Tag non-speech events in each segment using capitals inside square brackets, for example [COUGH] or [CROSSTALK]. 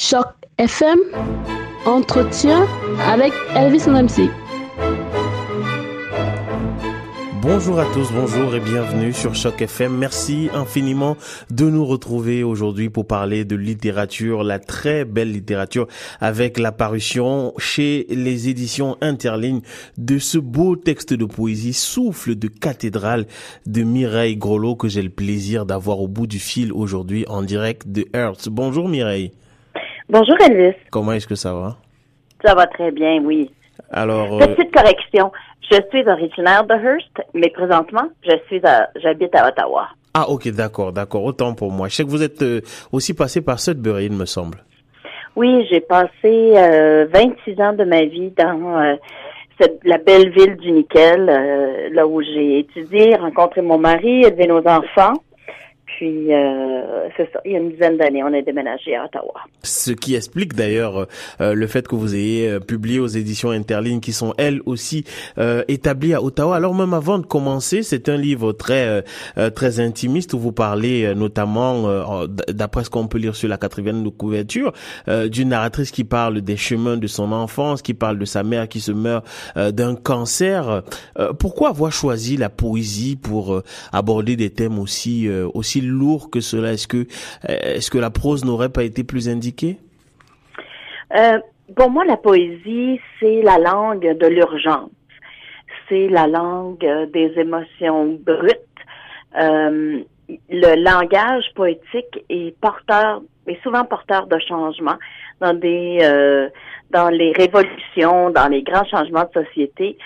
Choc FM, entretien avec Elvis MC. Bonjour à tous, bonjour et bienvenue sur Choc FM. Merci infiniment de nous retrouver aujourd'hui pour parler de littérature, la très belle littérature avec l'apparition chez les éditions Interlignes de ce beau texte de poésie Souffle de cathédrale de Mireille Grolot que j'ai le plaisir d'avoir au bout du fil aujourd'hui en direct de Earth. Bonjour Mireille. Bonjour Elvis. Comment est-ce que ça va? Ça va très bien, oui. Alors, Petite correction. Je suis originaire de Hearst, mais présentement, je suis à, j'habite à Ottawa. Ah, ok, d'accord, d'accord. Autant pour moi. Je sais que vous êtes euh, aussi passé par Sudbury, il me semble. Oui, j'ai passé euh, 26 ans de ma vie dans euh, cette, la belle ville du Nickel, euh, là où j'ai étudié, rencontré mon mari, élevé nos enfants. Puis, euh, il y a une dizaine d'années, on est déménagé à Ottawa. Ce qui explique d'ailleurs euh, le fait que vous ayez euh, publié aux éditions Interlignes qui sont elles aussi euh, établies à Ottawa. Alors même avant de commencer, c'est un livre très euh, très intimiste où vous parlez notamment, d'après ce qu'on peut lire sur la quatrième de couverture, d'une narratrice qui parle des chemins de son enfance, qui parle de sa mère qui se meurt d'un cancer. pourquoi avoir choisi la poésie pour aborder des thèmes aussi aussi lourd que cela Est-ce que est-ce que la prose n'aurait pas été plus indiquée? Euh, Pour moi, la poésie, c'est la langue de l'urgence. C'est la langue des émotions brutes. Euh, le langage poétique est porteur, est souvent porteur de changement dans des, euh, dans les révolutions, dans les grands changements de société.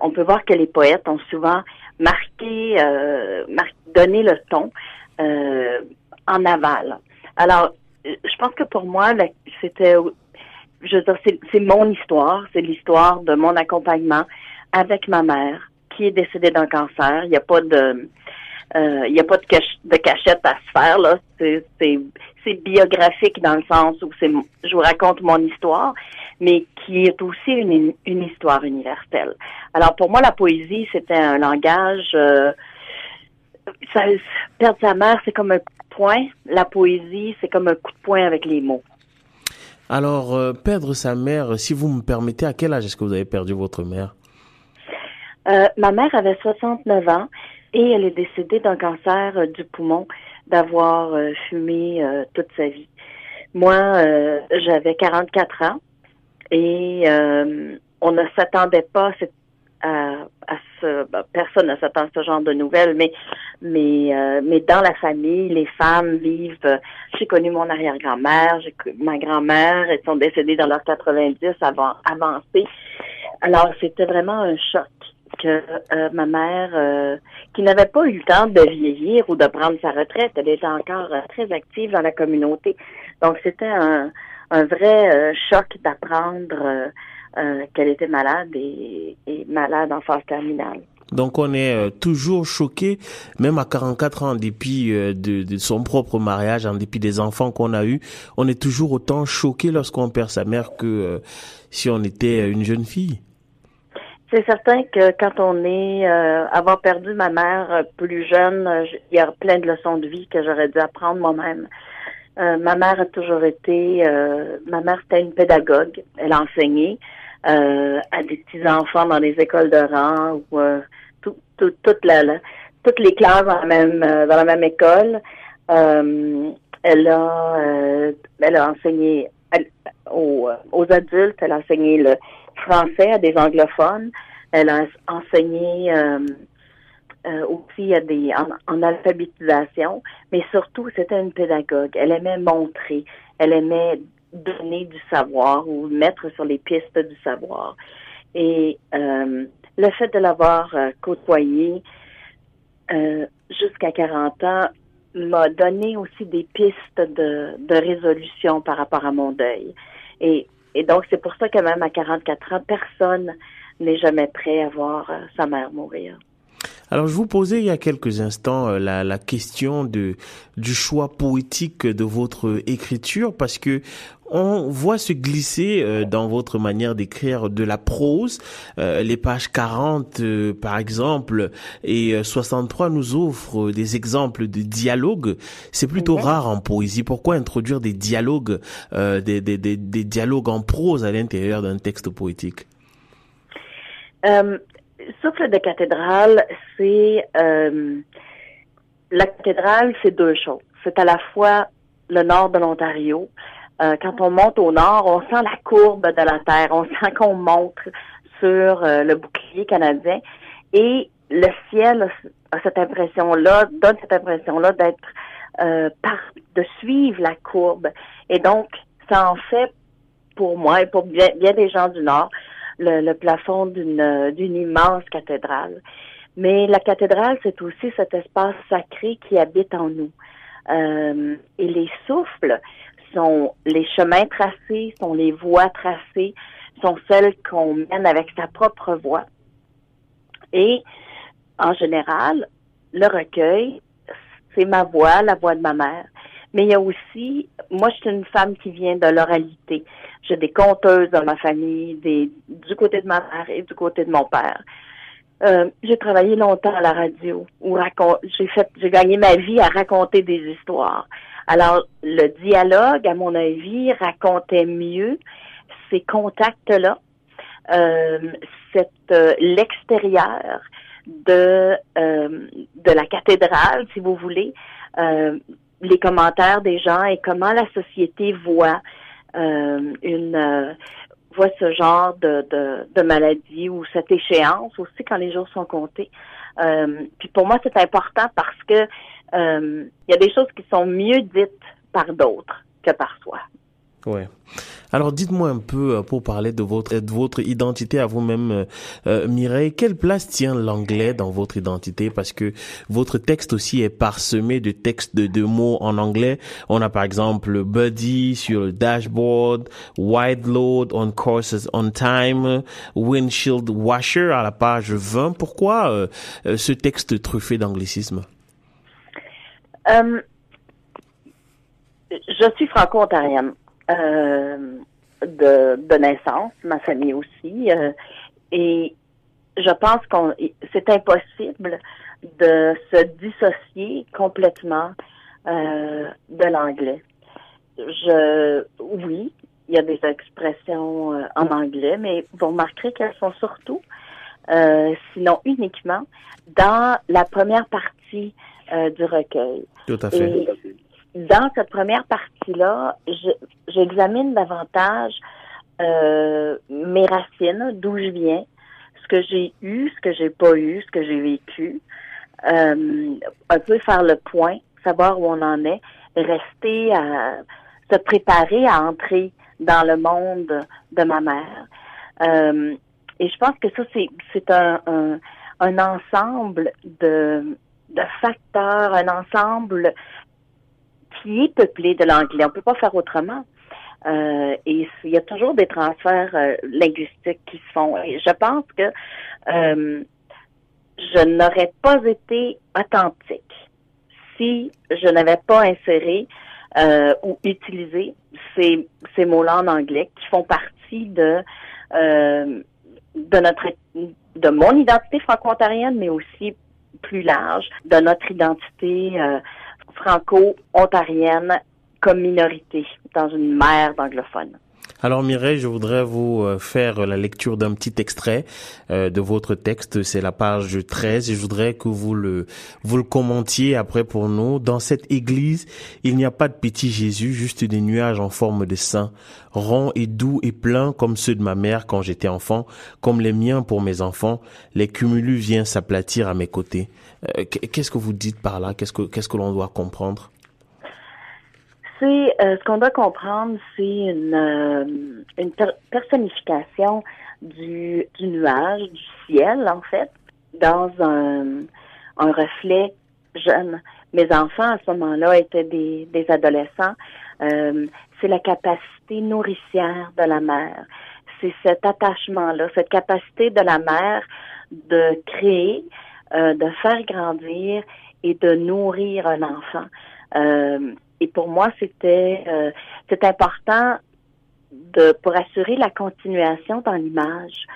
On peut voir que les poètes ont souvent marqué, mar donné le ton euh, en aval. Alors, je pense que pour moi, c'était, je veux dire, c'est mon histoire, c'est l'histoire de mon accompagnement avec ma mère qui est décédée d'un cancer. Il n'y a pas de, euh, il n'y a pas de, cachette à se faire là. C'est biographique dans le sens où c'est, je vous raconte mon histoire, mais qui est aussi une, une histoire universelle. Alors pour moi, la poésie, c'était un langage. Euh, ça, perdre sa mère, c'est comme un coup de poing. La poésie, c'est comme un coup de poing avec les mots. Alors, euh, perdre sa mère, si vous me permettez, à quel âge est-ce que vous avez perdu votre mère? Euh, ma mère avait 69 ans et elle est décédée d'un cancer euh, du poumon d'avoir fumé toute sa vie. Moi, j'avais 44 ans et on ne s'attendait pas à, à ce ben, personne ne s'attend à ce genre de nouvelles, mais mais mais dans la famille, les femmes vivent. j'ai connu mon arrière-grand-mère, j'ai ma grand-mère, elles sont décédées dans leurs 90 avant avancé. Alors c'était vraiment un choc que euh, ma mère, euh, qui n'avait pas eu le temps de vieillir ou de prendre sa retraite, elle était encore euh, très active dans la communauté. Donc c'était un, un vrai choc d'apprendre qu'elle était malade et, et, malade en phase terminale. Donc on est toujours choqué, même à 44 ans, en dépit de, de, son propre mariage, en dépit des enfants qu'on a eus, on est toujours autant choqué lorsqu'on perd sa mère que si on était une jeune fille. C'est certain que quand on est euh, avoir perdu ma mère euh, plus jeune, euh, il y a plein de leçons de vie que j'aurais dû apprendre moi-même. Euh, ma mère a toujours été, euh, ma mère c'était une pédagogue. Elle a enseigné à des petits enfants dans des écoles de rang ou tout, tout, toute la, la, toutes les classes dans la même dans la même école. elle a elle a enseigné aux, aux adultes, elle a enseigné le français à des anglophones. Elle a enseigné euh, aussi à des en, en, alphabétisation, mais surtout c'était une pédagogue. Elle aimait montrer, elle aimait donner du savoir ou mettre sur les pistes du savoir. Et euh, le fait de l'avoir euh, côtoyée euh, jusqu'à 40 ans m'a donné aussi des pistes de, de résolution par rapport à mon deuil. Et et donc, c'est pour ça que même à 44 ans, personne n'est jamais prêt à voir euh, sa mère mourir. Alors je vous posais il y a quelques instants euh, la, la question de du choix poétique de votre écriture parce que on voit se glisser euh, dans votre manière d'écrire de la prose. Euh, les pages 40, par exemple, et 63 nous offrent des exemples de dialogues. C'est plutôt rare en poésie. Pourquoi introduire des dialogues, des, des, des, des, dialogues en prose à l'intérieur d'un texte poétique? Souffle de cathédrale, c'est euh, la cathédrale, c'est deux choses. C'est à la fois le nord de l'Ontario. Euh, quand on monte au nord, on sent la courbe de la terre, on [LAUGHS] sent qu'on monte sur euh, le bouclier canadien et le ciel a cette impression-là, donne cette impression-là d'être par de suivre la courbe. Et donc, ça en fait pour moi et pour bien des gens du Nord le, plafond d'une d'une immense cathédrale. Mais la cathédrale, c'est aussi cet espace sacré qui habite en nous. Euh, et les souffles sont les chemins tracés, sont les voies tracées, sont celles qu'on mène avec sa propre voix. Et en général, le recueil, c'est ma voix, la voix de ma mère. Mais il y a aussi, moi, je suis une femme qui vient de l'oralité. J'ai des conteuses dans ma famille, des, du côté de ma mère et du côté de mon père. Euh, j'ai travaillé longtemps à la radio où j'ai fait j'ai gagné ma vie à raconter des histoires. Alors le dialogue, à mon avis, racontait mieux ces contacts-là, euh, cette euh, l'extérieur de de la cathédrale, si vous voulez, les commentaires des gens et comment la société voit euh, une euh, voit ce genre de, de, de, maladie ou cette échéance aussi quand les jours sont comptés. Euh, puis pour moi, c'est important parce que il y a des choses qui sont mieux dites par d'autres que par soi. Ouais. Alors dites-moi un peu euh, pour parler de votre de votre identité à vous-même, euh, euh, Mireille. Quelle place tient l'anglais dans votre identité? Parce que votre texte aussi est parsemé de textes de, mots en anglais. On a par exemple buddy sur le dashboard, wide load on courses on time, windshield washer à la page 20. Pourquoi ce texte truffé d'anglicisme? Je suis franco-ontarienne. Euh, de, de, naissance, ma famille aussi. Euh, et je pense qu'on c'est impossible de se dissocier complètement euh, de l'anglais. Je oui, il y a des expressions en anglais, mais vous remarquerez qu'elles sont surtout, sinon uniquement, dans la première partie du recueil. Tout à fait dans cette première partie-là, j'examine davantage euh, mes racines, d'où je viens, ce que j'ai eu, ce que j'ai pas eu, ce que j'ai vécu, euh, un peu faire le point, savoir où on en est, rester à se préparer à entrer dans le monde de ma mère. Euh, et je pense que ça, c'est, c'est un, un, un ensemble de, de facteurs, un ensemble qui est peuplé de l'anglais. On peut pas faire autrement. Euh, et il y a toujours des transferts euh, linguistiques qui se font. Et je pense que euh, je n'aurais pas été authentique si je n'avais pas inséré ou utilisé ces, ces mots-là en anglais qui font partie de de notre de mon identité franco-ontarienne, mais aussi plus large, de notre identité franco-ontarienne comme minorité dans une mer d'anglophones. Alors Mireille, je voudrais vous euh, faire la lecture d'un petit extrait euh, de votre texte. C'est la page 13 et je voudrais que vous le vous le commentiez après pour nous. Dans cette église, il n'y a pas de petit Jésus, juste des nuages en forme de saint, ronds et doux et pleins comme ceux de ma mère quand j'étais enfant, comme les miens pour mes enfants. Les cumulus viennent s'aplatir à mes côtés. Euh, qu'est-ce que vous dites par là? Qu'est-ce que qu'est-ce que l'on doit comprendre? C'est euh, ce qu'on doit comprendre, c'est une, euh, une personnification du, du nuage, du ciel en fait, dans un, un reflet jeune. Mes enfants à ce moment-là étaient des, des adolescents. Euh, c'est la capacité nourricière de la mère. C'est cet attachement-là, cette capacité de la mère de créer de faire grandir et de nourrir un enfant. Et pour moi, c'était c'est important de pour assurer la continuation dans l'image.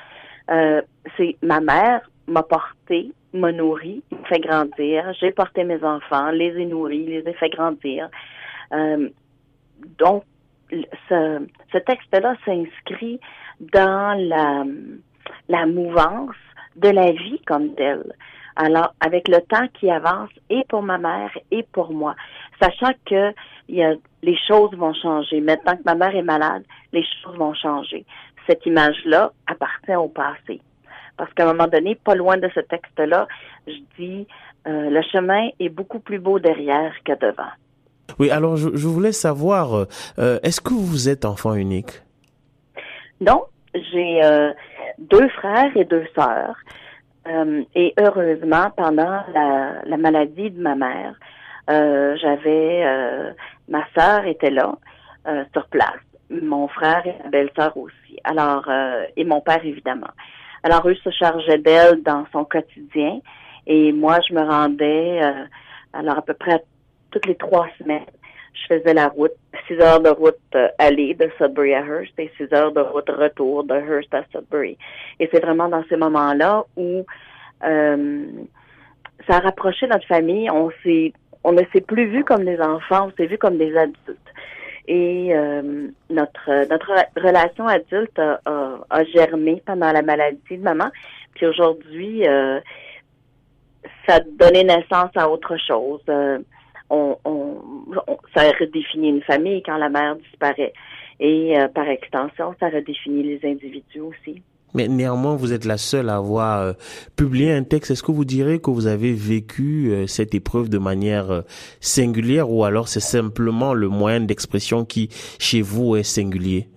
c'est ma mère m'a porté, m'a nourri, m'a fait grandir. J'ai porté mes enfants, les ai nourris, les ai fait grandir. Euh, donc, ce, ce texte-là s'inscrit dans la, la mouvance de la vie comme telle. Alors, avec le temps qui avance, et pour ma mère et pour moi, sachant que il y a, les choses vont changer. Maintenant que ma mère est malade, les choses vont changer. Cette image-là appartient au passé. Parce qu'à un moment donné, pas loin de ce texte-là, je dis, euh, le chemin est beaucoup plus beau derrière que devant. Oui, alors je, voulais savoir, euh, est-ce que vous êtes enfant unique? Non, j'ai euh, deux frères et deux sœurs. et heureusement, pendant la, la, maladie de ma mère, j'avais ma sœur était là sur place, mon frère et ma belle-sœur aussi. Alors et mon père évidemment. Alors, eux se chargeaient d'elle dans son quotidien. Et moi, je me rendais, euh, alors à peu près toutes les trois semaines, je faisais la route, six heures de route euh, aller de Sudbury à Hearst et six heures de route retour de Hearst à Sudbury. Et c'est vraiment dans ces moments-là où euh, ça a rapproché notre famille. On s'est, on ne s'est plus vu comme des enfants, on s'est vu comme des adultes. Et euh, notre notre relation adulte a, germé pendant la maladie de maman. Puis aujourd'hui, euh, ça a donné naissance à autre chose. Euh, on, on, ça redéfinit une famille quand la mère disparaît. Et par extension, ça redéfinit les individus aussi. Mais néanmoins, vous êtes la seule à avoir euh, publié un texte. Est-ce que vous direz que vous avez vécu euh, cette épreuve de manière euh, singulière ou alors c'est simplement le moyen d'expression qui, chez vous, est singulier?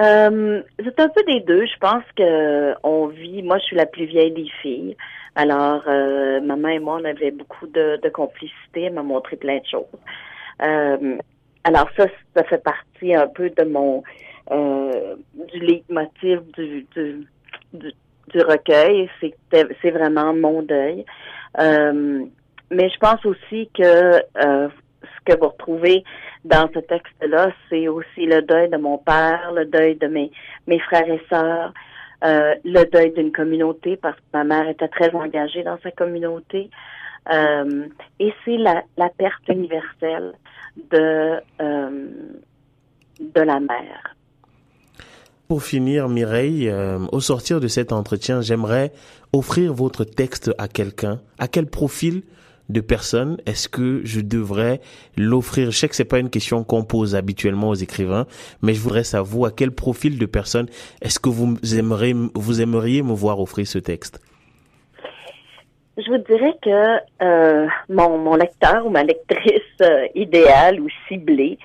c'est un peu des deux. Je pense que on vit. Moi, je suis la plus vieille des filles. Alors, maman et moi, on avait beaucoup de, de complicité. Elle m'a montré plein de choses. alors ça, ça fait partie un peu de mon euh, du leitmotiv du, du, du, du recueil. C'est vraiment mon deuil. Euh, mais je pense aussi que euh, ce que vous retrouvez dans ce texte-là, c'est aussi le deuil de mon père, le deuil de mes, mes frères et sœurs, euh, le deuil d'une communauté parce que ma mère était très engagée dans sa communauté. Euh, et c'est la, la perte universelle de, euh, de la mère. Pour finir, Mireille, euh, au sortir de cet entretien, j'aimerais offrir votre texte à quelqu'un. À quel profil de personne est-ce que je devrais l'offrir? Je sais que c'est pas une question qu'on pose habituellement aux écrivains, mais je voudrais savoir à quel profil de personne est-ce que vous aimeriez, vous aimeriez me voir offrir ce texte? Je vous dirais que euh, mon, mon lecteur ou ma lectrice euh, idéale ou ciblée,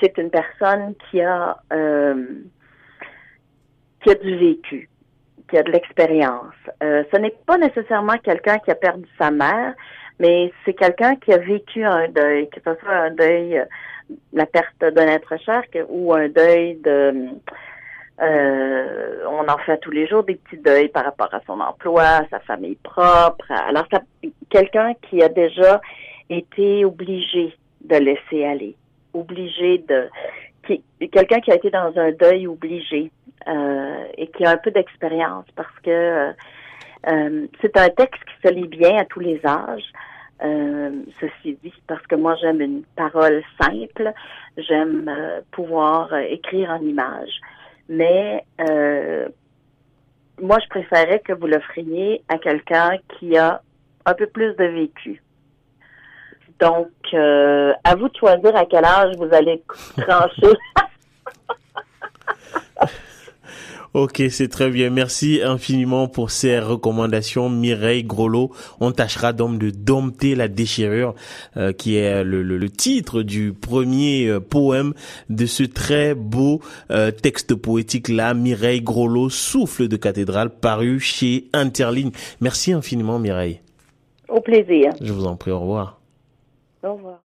c'est une personne qui a qui a du vécu, qui a de l'expérience. Euh, ce n'est pas nécessairement quelqu'un qui a perdu sa mère, mais c'est quelqu'un qui a vécu un deuil, que ce soit un deuil, euh, la perte d'un être cher, ou un deuil de... Euh, on en fait tous les jours des petits deuils par rapport à son emploi, à sa famille propre. Alors, quelqu'un qui a déjà été obligé de laisser aller, obligé de, qui, quelqu'un qui a été dans un deuil obligé, et qui a un peu d'expérience parce que euh, euh, c'est un texte qui se lit bien à tous les âges. ceci dit, parce que moi j'aime une parole simple, j'aime pouvoir écrire en images, mais moi je préférais que vous l'offriez à quelqu'un qui a un peu plus de vécu. Donc, à vous de choisir à quel âge vous allez [LAUGHS] trancher. Ok, c'est très bien. Merci infiniment pour ces recommandations, Mireille Grolot. On tâchera donc de dompter la déchirure, euh, qui est le, le, titre du premier euh, poème de ce très beau euh, texte poétique là, Mireille Grolot, Souffle de cathédrale, paru chez Interligne. Merci infiniment, Mireille. Au plaisir. Je vous en prie, au revoir. Au revoir.